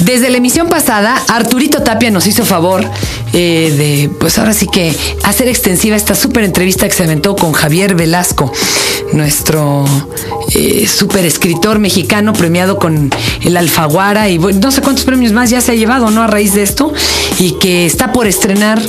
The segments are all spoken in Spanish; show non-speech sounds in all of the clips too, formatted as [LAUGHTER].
Desde la emisión pasada, Arturito Tapia nos hizo favor eh, de, pues ahora sí que hacer extensiva esta súper entrevista que se aventó con Javier Velasco, nuestro eh, súper escritor mexicano premiado con el Alfaguara y no sé cuántos premios más ya se ha llevado, ¿no? A raíz de esto y que está por estrenar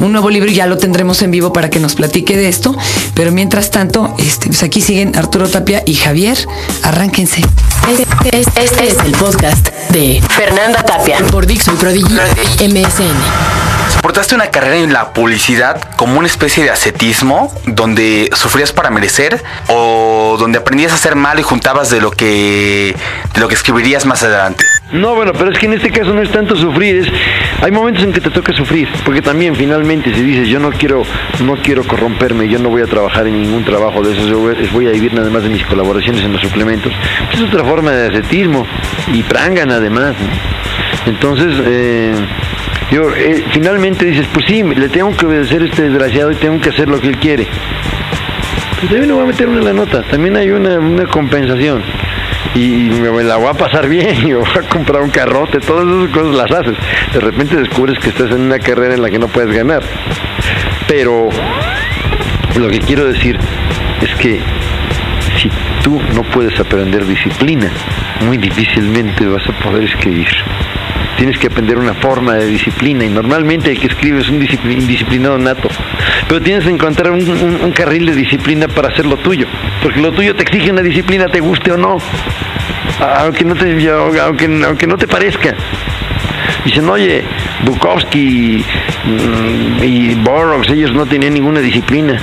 un nuevo libro y ya lo tendremos en vivo para que nos platique de esto. Pero mientras tanto, este, pues aquí siguen Arturo Tapia y Javier. Arránquense. Este, este, este es el podcast de Fernanda Tapia por Dixon Prodigy MSN. Soportaste una carrera en la publicidad como una especie de ascetismo donde sufrías para merecer o donde aprendías a hacer mal y juntabas de lo que de lo que escribirías más adelante. No, bueno, pero es que en este caso no es tanto sufrir, es hay momentos en que te toca sufrir, porque también finalmente si dices yo no quiero no quiero corromperme, yo no voy a trabajar en ningún trabajo de esos, yo voy a vivir nada más de mis colaboraciones en los suplementos, pues es otra forma de ascetismo y prangan además. Entonces, eh, yo, eh, finalmente dices, pues sí, le tengo que obedecer a este desgraciado y tengo que hacer lo que él quiere. Pues también le voy a meter una la nota, también hay una, compensación. Y me la voy a pasar bien, [LAUGHS] y voy a comprar un carrote, todas esas cosas las haces. De repente descubres que estás en una carrera en la que no puedes ganar. Pero lo que quiero decir es que si tú no puedes aprender disciplina, muy difícilmente vas a poder escribir tienes que aprender una forma de disciplina y normalmente el que escribe es un indisciplinado nato, pero tienes que encontrar un, carril de disciplina para hacer lo tuyo, porque lo tuyo te exige una disciplina, te guste o no, aunque no te, aunque, aunque no te parezca. Dicen, oye, Bukowski mm, y Burroughs, ellos no tenían ninguna disciplina.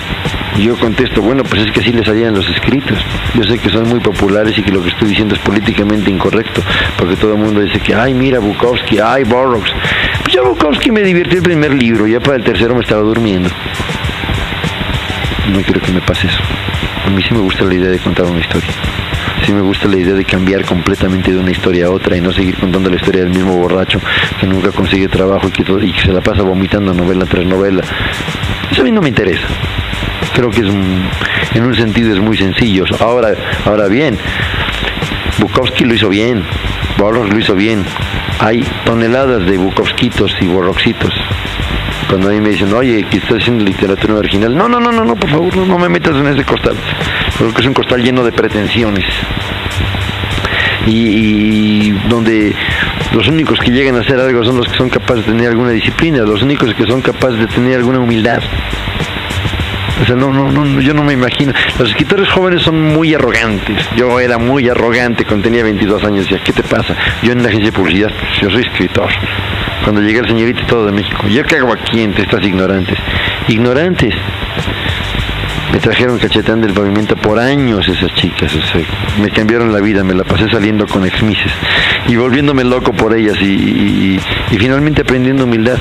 Y yo contesto, bueno, pues es que así les salían los escritos. Yo sé que son muy populares y que lo que estoy diciendo es políticamente incorrecto, porque todo el mundo dice que, ay, mira Bukowski, ay, Burroughs. Pues ya Bukowski me divirtió el primer libro, ya para el tercero me estaba durmiendo. No quiero que me pase eso. A mí sí me gusta la idea de contar una historia. Sí me gusta la idea de cambiar completamente de una historia a otra y no seguir contando la historia del mismo borracho que nunca consigue trabajo y que, y que se la pasa vomitando novela tras novela. Eso a mí no me interesa creo que es en un sentido es muy sencillo. Ahora, ahora bien, Bukowski lo hizo bien, Borros lo hizo bien. Hay toneladas de Bukowskitos y Borroxitos. Cuando a mí me dicen, oye, que estás haciendo literatura original, no, no, no, no, no, por favor, no, me metas en ese costal. Creo que es un costal lleno de pretensiones. y, donde los únicos que llegan a hacer algo son los que son capaces de tener alguna disciplina, los únicos que son capaces de tener alguna humildad. O sea, no, no, no, yo no me imagino. Los escritores jóvenes son muy arrogantes. Yo era muy arrogante cuando tenía 22 años. Ya, ¿qué te pasa? Yo en la agencia de publicidad, pues, yo soy escritor. Cuando llegué el señorito todo de México, ¿yo qué hago aquí entre estas ignorantes? Ignorantes. Me trajeron cachetán del pavimento por años esas chicas, me cambiaron la vida, me la pasé saliendo con exmises y volviéndome loco por ellas y finalmente aprendiendo humildad.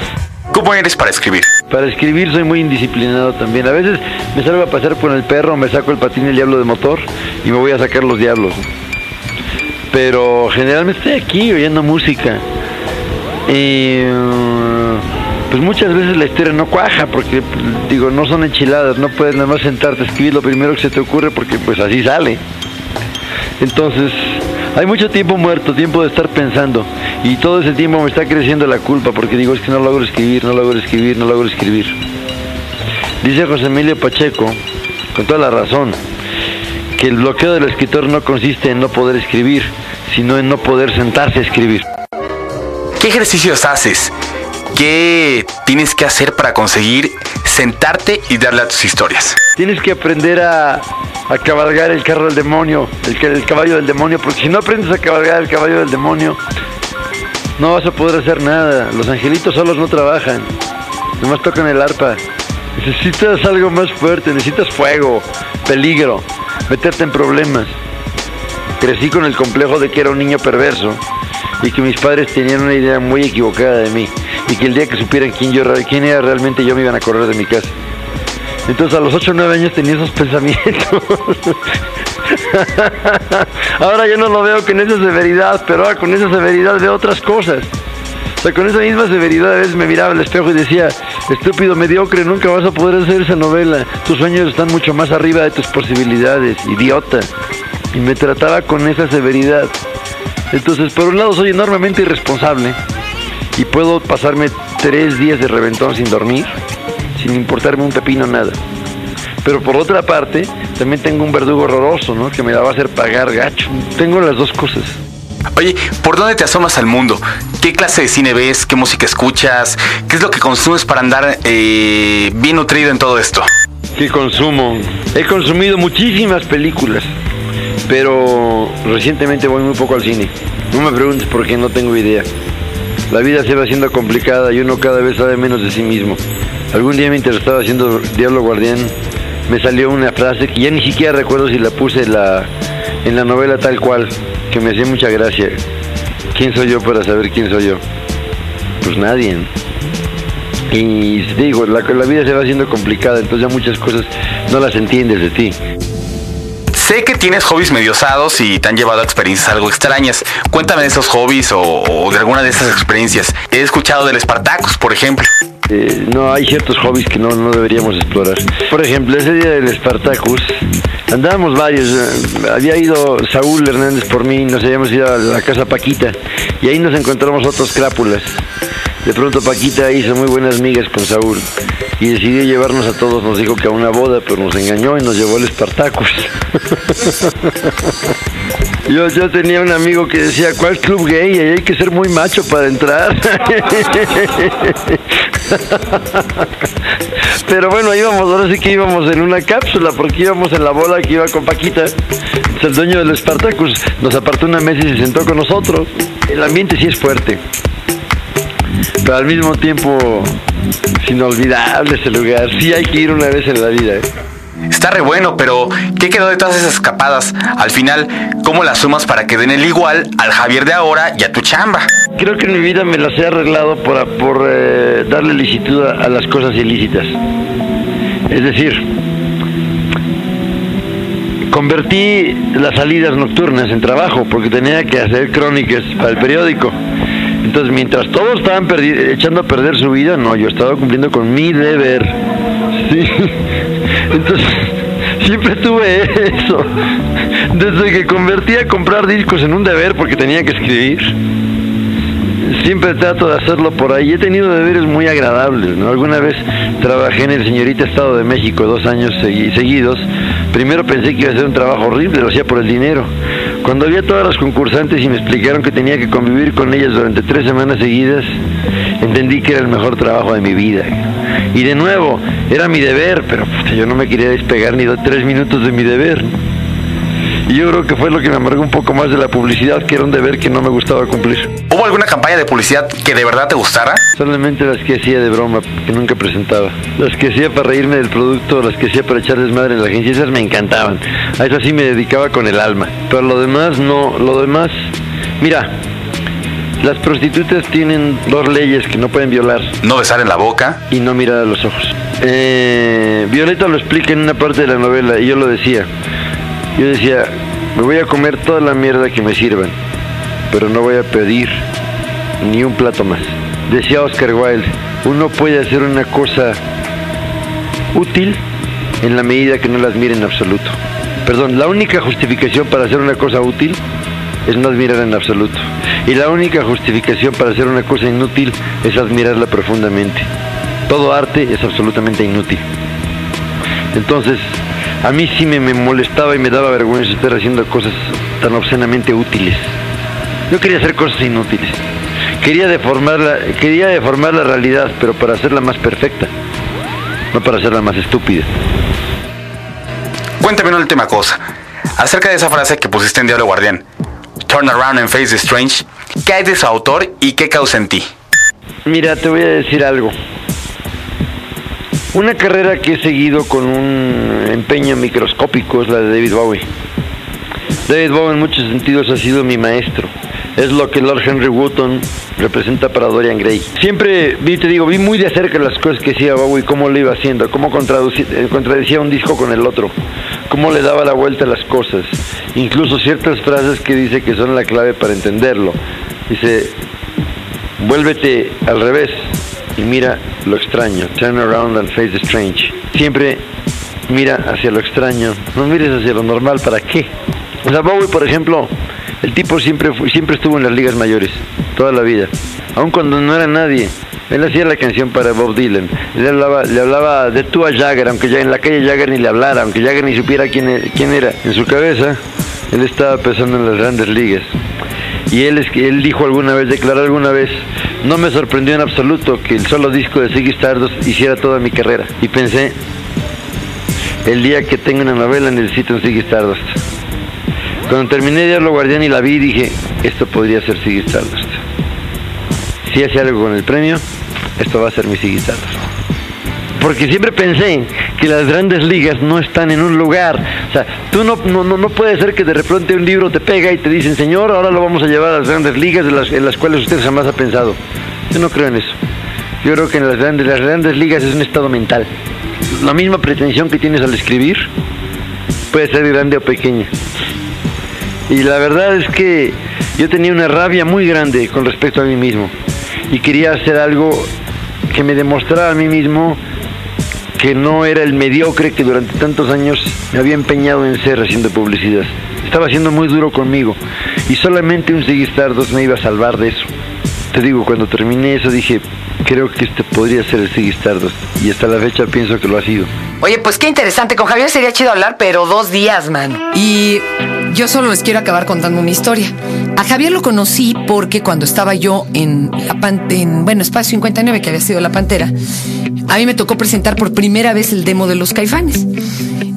¿Cómo eres para escribir? Para escribir soy muy indisciplinado también. A veces me salgo a pasar por el perro, me saco el patín el diablo de motor y me voy a sacar los diablos. Pero generalmente estoy aquí oyendo música. Y pues muchas veces la historia no cuaja porque digo, no son enchiladas, no puedes nada más sentarte a escribir lo primero que se te ocurre porque pues así sale. Entonces, hay mucho tiempo muerto, tiempo de estar pensando. Y todo ese tiempo me está creciendo la culpa porque digo, es que no logro escribir, no logro escribir, no logro escribir. Dice José Emilio Pacheco, con toda la razón, que el bloqueo del escritor no consiste en no poder escribir, sino en no poder sentarse a escribir. ¿Qué ejercicios haces? ¿Qué tienes que hacer para conseguir sentarte y darle a tus historias? Tienes que aprender a, a cabalgar el carro del demonio, el, el caballo del demonio, porque si no aprendes a cabalgar el caballo del demonio, no vas a poder hacer nada. Los angelitos solos no trabajan, nomás tocan el arpa. Necesitas algo más fuerte, necesitas fuego, peligro, meterte en problemas. Crecí con el complejo de que era un niño perverso y que mis padres tenían una idea muy equivocada de mí y que el día que supieran quién, yo, quién era realmente yo me iban a correr de mi casa. Entonces a los 8 o 9 años tenía esos [LAUGHS] pensamientos. ahora yo no lo veo con esa severidad, pero ahora con esa severidad veo otras cosas. O sea, con esa misma severidad a veces me miraba al espejo y decía, estúpido, mediocre, nunca vas a poder hacer esa novela. Tus sueños están mucho más arriba de tus posibilidades, idiota. Y me trataba con esa severidad. Entonces, por un lado soy enormemente irresponsable y puedo pasarme tres días de reventón sin dormir, sin importarme un pepino nada. Pero por otra parte, también tengo un verdugo horroroso, ¿no? Que me la va a hacer pagar gacho. Tengo las dos cosas. Oye, ¿por dónde te asomas al mundo? ¿Qué clase de cine ves? ¿Qué música escuchas? ¿Qué es lo que consumes para andar eh, bien nutrido en todo esto? ¿Qué consumo? He consumido muchísimas películas, pero recientemente voy muy poco al cine. No me preguntes por qué, no tengo idea. La vida se va haciendo complicada y uno cada vez sabe menos de sí mismo. Algún día mientras estaba haciendo Diablo Guardián, me salió una frase que ya ni siquiera recuerdo si la puse en la, en la novela tal cual, que me hacía mucha gracia. ¿Quién soy yo para saber quién soy yo? Pues nadie. Y digo, la, la vida se va haciendo complicada, entonces ya muchas cosas no las entiendes de ti. Sé que tienes hobbies medio osados y te han llevado a experiencias algo extrañas. Cuéntame de esos hobbies o, de alguna de esas experiencias. He escuchado del Spartacus, por ejemplo. Eh, no, hay ciertos hobbies que no, no deberíamos explorar. Por ejemplo, ese día del Spartacus, andábamos varios. eh, Había ido Saúl Hernández por mí, nos habíamos ido a la casa Paquita y ahí nos encontramos otros crápulas. De pronto Paquita hizo muy buenas migas con Saúl y decidió llevarnos a todos. Nos dijo que a una boda, pero nos engañó y nos llevó al Spartacus. [LAUGHS] Yo, yo tenía un amigo que decía, ¿cuál club gay? Ahí hay que ser muy macho para entrar. [LAUGHS] Pero bueno, íbamos, ahora sí que íbamos en una cápsula, porque íbamos en la bola que iba con Paquita. Entonces, el dueño del Spartacus nos apartó una mesa y se sentó con nosotros. El ambiente sí es fuerte. Pero al mismo tiempo, es inolvidable ese lugar. Sí hay que ir una vez en la vida. ¿eh? Está re bueno, pero ¿qué quedó de todas esas escapadas? Al final, ¿cómo las sumas para que den el igual al Javier de ahora y a tu chamba? Creo que en mi vida me las he arreglado por, por eh, darle licitud a, a las cosas ilícitas. Es decir, convertí las salidas nocturnas en trabajo porque tenía que hacer crónicas para el periódico. Entonces, mientras todos estaban echando a perder su vida, no, yo estaba cumpliendo con mi deber. [LAUGHS] Entonces, siempre tuve eso. Desde que convertí a comprar discos en un deber porque tenía que escribir siempre trato de hacerlo por ahí. He tenido deberes muy agradables. Alguna vez trabajé en el señorita Estado de México dos años segui- seguidos. Primero pensé que iba a ser un trabajo horrible, lo hacía por el dinero. Cuando vi a todas las concursantes y me explicaron que tenía que convivir con ellas durante tres semanas seguidas, entendí que era el mejor trabajo de mi vida. Y de nuevo, era mi deber, pero yo no me quería despegar ni de tres minutos de mi deber. Y yo creo que fue lo que me amargó un poco más de la publicidad, que era un deber que no me gustaba cumplir. ¿Hubo alguna campaña de publicidad que de verdad te gustara? Solamente las que hacía de broma, que nunca presentaba. Las que hacía para reírme del producto, las que hacía para echar desmadre en la agencia, esas me encantaban. A eso sí me dedicaba con el alma. Pero lo demás no, lo demás... Mira, las prostitutas tienen dos leyes que no pueden violar No besar en la boca. y no mirar a los ojos. Eh, Violeta lo explica en una parte de la novela y yo lo decía. Yo decía, me voy a comer toda la mierda que me sirvan, pero no voy a pedir ni un plato más. Decía Oscar Wilde, uno puede hacer una cosa útil en la medida que no la admire en absoluto. Perdón, la única justificación para hacer una cosa útil es no admirar en absoluto. Y la única justificación para hacer una cosa inútil es admirarla profundamente. Todo arte es absolutamente inútil. Entonces, a mí sí me, me molestaba y me daba vergüenza estar haciendo cosas tan obscenamente útiles. Yo quería hacer cosas inútiles. Quería deformar la, quería deformar la realidad, pero para hacerla más perfecta, no para hacerla más estúpida. Cuéntame una última cosa. Acerca de esa frase que pusiste en Diablo Guardián. Turn around and face the strange. ¿Qué hay de su autor y qué causa en ti? Mira, te voy a decir algo. Una carrera que he seguido con un empeño microscópico es la de David Bowie. David Bowie en muchos sentidos ha sido mi maestro. Es lo que Lord Henry Wotton representa para Dorian Gray. Siempre, vi, te digo, vi muy de cerca las cosas que hacía Bowie, cómo lo iba haciendo, cómo eh, contradecía un disco con el otro, cómo le daba la vuelta a las cosas, incluso ciertas frases que dice que son la clave para entenderlo. Dice, vuélvete al revés y mira lo extraño. Turn around and face the strange. Siempre mira hacia lo extraño. No mires hacia lo normal. ¿Para qué? O sea, Bowie, por ejemplo, El tipo siempre, siempre estuvo en las ligas mayores, toda la vida. Aun cuando no era nadie. Él hacía la canción para Bob Dylan. Le hablaba, le hablaba de tú a Jagger, aunque ya en la calle Jagger ni le hablara, aunque Jagger ni supiera quién, e- quién era. En su cabeza, él estaba pensando en las grandes ligas. Y él, él dijo alguna vez, declaró alguna vez, no me sorprendió en absoluto que el solo disco de Ziggy Stardust hiciera toda mi carrera. Y pensé, el día que tenga una novela necesito un Ziggy Stardust. Cuando terminé Diablo Guardián y la vi, dije, esto podría ser Ziggy Stardust. Si hace algo con el premio, esto va a ser mi Ziggy Stardust. Porque siempre pensé que las grandes ligas no están en un lugar. O sea, tú no, no, no, puede ser que de repente un libro te pega y te dicen, señor, ahora lo vamos a llevar a las grandes ligas de en las cuales usted jamás ha pensado. Yo no creo en eso. Yo creo que en las grandes, las grandes ligas es un estado mental. La misma pretensión que tienes al escribir puede ser grande o pequeña. Y la verdad es que yo tenía una rabia muy grande con respecto a mí mismo. Y quería hacer algo que me demostrara a mí mismo que no era el mediocre que durante tantos años me había empeñado en ser haciendo publicidad. Estaba siendo muy duro conmigo. Y solamente un Ziggy Stardust me iba a salvar de eso. Te digo, cuando terminé eso dije, creo que este podría ser el Ziggy Stardust. Y hasta la fecha pienso que lo ha sido. Oye, pues qué interesante. Con Javier sería chido hablar, pero dos días, man. Y yo solo les quiero acabar contando una historia. A Javier lo conocí porque cuando estaba yo en la pan- en, bueno, Espacio 59, que había sido La Pantera, a mí me tocó presentar por primera vez el demo de los caifanes.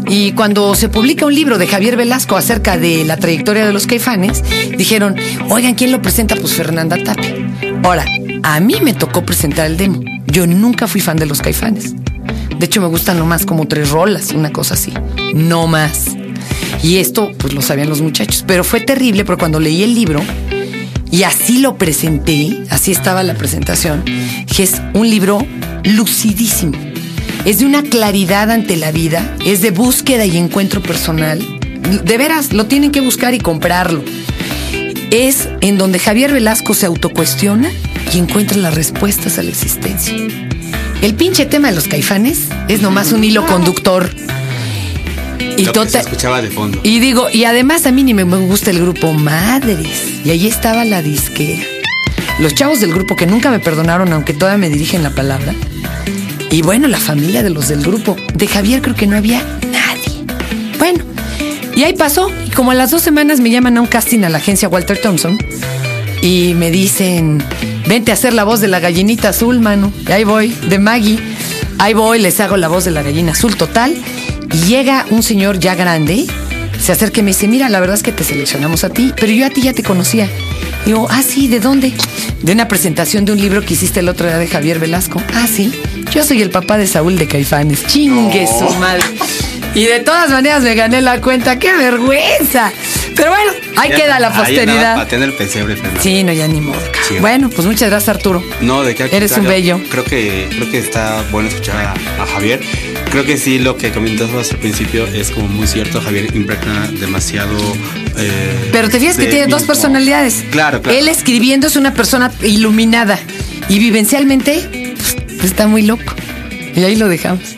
Y cuando se publica un libro de Javier Velasco acerca de la trayectoria de los caifanes, dijeron, oigan, ¿quién lo presenta? Pues Fernanda Tapia. Ahora, a mí me tocó presentar el demo. Yo nunca fui fan de los caifanes. De hecho, me gustan nomás como tres rolas, una cosa así. No más. Y esto, pues lo sabían los muchachos. Pero fue terrible porque cuando leí el libro y así lo presenté, así estaba la presentación, es un libro lucidísimo. Es de una claridad ante la vida, es de búsqueda y encuentro personal. De veras, lo tienen que buscar y comprarlo. Es en donde Javier Velasco se autocuestiona y encuentra las respuestas a la existencia. El pinche tema de los caifanes es nomás un hilo conductor. Y Lo que se escuchaba de fondo. y digo, y además a mí ni me me gusta el grupo Madres. Y ahí estaba la disquera. Los chavos del grupo que nunca me perdonaron, aunque todavía me dirigen la palabra. Y bueno, la familia de los del grupo. De Javier creo que no había nadie. Bueno, y ahí pasó. Y como a las dos semanas me llaman a un casting a la agencia Walter Thompson. Y me dicen, vente a hacer la voz de la gallinita azul, mano. Y ahí voy, de Maggie. Ahí voy, les hago la voz de la gallina azul total. Y llega un señor ya grande, se acerca y me dice, mira, la verdad es que te seleccionamos a ti, pero yo a ti ya te conocía. Y digo, ah, sí, ¿de dónde? De una presentación de un libro que hiciste el otro día de Javier Velasco. Ah, sí, yo soy el papá de Saúl de Caifanes. Chingue su madre. Y de todas maneras me gané la cuenta, qué vergüenza. Pero bueno, ahí Ya- queda la posteridad. pateando el pesebre. Sí, no, ya ni modo. Sí. Bueno, pues muchas gracias, Arturo. No, de al Eres un bello. Creo que, creo que está bueno escuchar a, a Javier. Creo que sí, lo que comentabas al principio es como muy cierto. Javier impregna demasiado. eh, Pero te fijas que tiene dos personalidades. Claro, claro. Él escribiendo es una persona iluminada y vivencialmente pues, está muy loco. Y ahí lo dejamos.